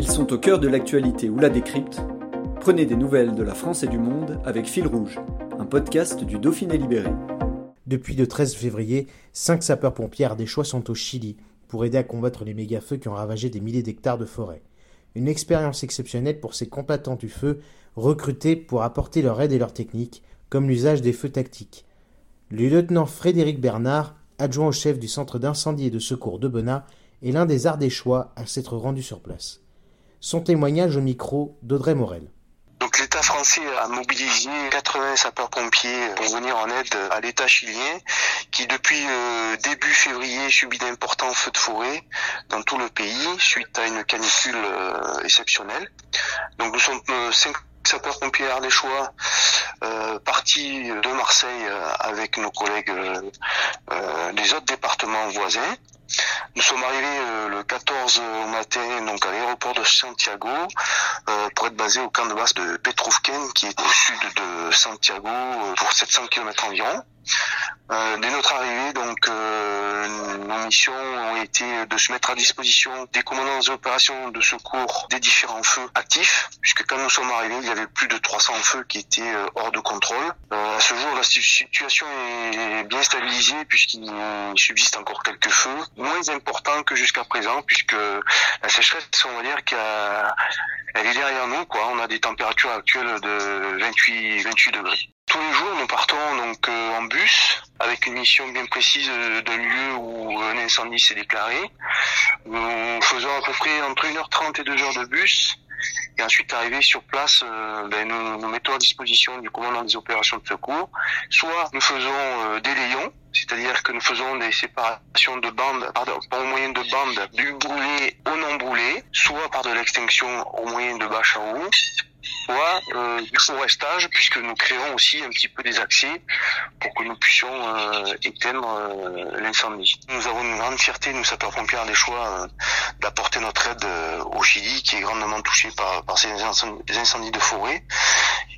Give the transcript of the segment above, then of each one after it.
Ils sont au cœur de l'actualité ou la décrypte. Prenez des nouvelles de la France et du monde avec Fil Rouge, un podcast du Dauphiné Libéré. Depuis le 13 février, cinq sapeurs-pompiers ardéchois sont au Chili pour aider à combattre les méga-feux qui ont ravagé des milliers d'hectares de forêt. Une expérience exceptionnelle pour ces combattants du feu, recrutés pour apporter leur aide et leur technique, comme l'usage des feux tactiques. Le lieutenant Frédéric Bernard, adjoint au chef du centre d'incendie et de secours de Benat, est l'un des Ardéchois à s'être rendu sur place. Son témoignage au micro d'Audrey Morel. Donc l'État français a mobilisé 80 sapeurs-pompiers pour venir en aide à l'État chilien qui depuis euh, début février subit d'importants feux de forêt dans tout le pays suite à une canicule euh, exceptionnelle. Donc nous sommes euh, cinq sapeurs-pompiers ardéchois euh, partis de Marseille avec nos collègues des autres départements voisins. Nous sommes arrivés le 14 au matin donc à l'aéroport de Santiago pour être basés au camp de base de Petrovken qui est au sud de Santiago pour 700 km environ. Euh, dès notre arrivée, donc, euh, nos missions ont été de se mettre à disposition des commandants des opérations de secours des différents feux actifs, puisque quand nous sommes arrivés, il y avait plus de 300 feux qui étaient euh, hors de contrôle. Euh, à ce jour, la situation est bien stabilisée puisqu'il subsiste encore quelques feux, moins importants que jusqu'à présent, puisque la sécheresse, on va dire qu'elle est derrière nous, quoi. On a des températures actuelles de 28, 28 degrés. Tous les jours, nous partons donc euh, en bus avec une mission bien précise d'un lieu où un incendie s'est déclaré. Nous faisons à peu près entre 1h30 et 2h de bus. Et ensuite, arrivé sur place, euh, ben, nous nous mettons à disposition du commandant des opérations de secours. Soit nous faisons euh, des layons, c'est-à-dire que nous faisons des séparations de bandes par, au moyen de bandes du brûlé au non brûlé, soit par de l'extinction au moyen de bâches à eau, soit euh, du forestage, puisque nous créons aussi un petit peu des accès pour que nous puissions euh, éteindre euh, l'incendie. Nous avons une grande fierté, nous sapeurs-pompiers des choix, euh, d'apporter notre aide euh, au Chili, qui est grandement touché par, ces incendies de forêt.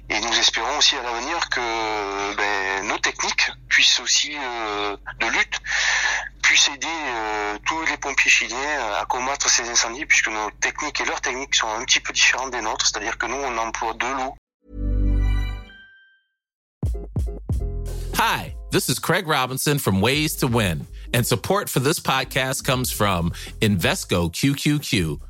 Et nous espérons aussi à l'avenir que ben, nos techniques puissent aussi de lutte puissent aider euh, tous les pompiers chiliens à combattre ces incendies puisque nos techniques et leurs techniques sont un petit peu différentes des nôtres, c'est-à-dire que nous on emploie de l'eau. Hi, this is Craig Robinson from Ways to Win, and support for this podcast comes from Invesco QQQ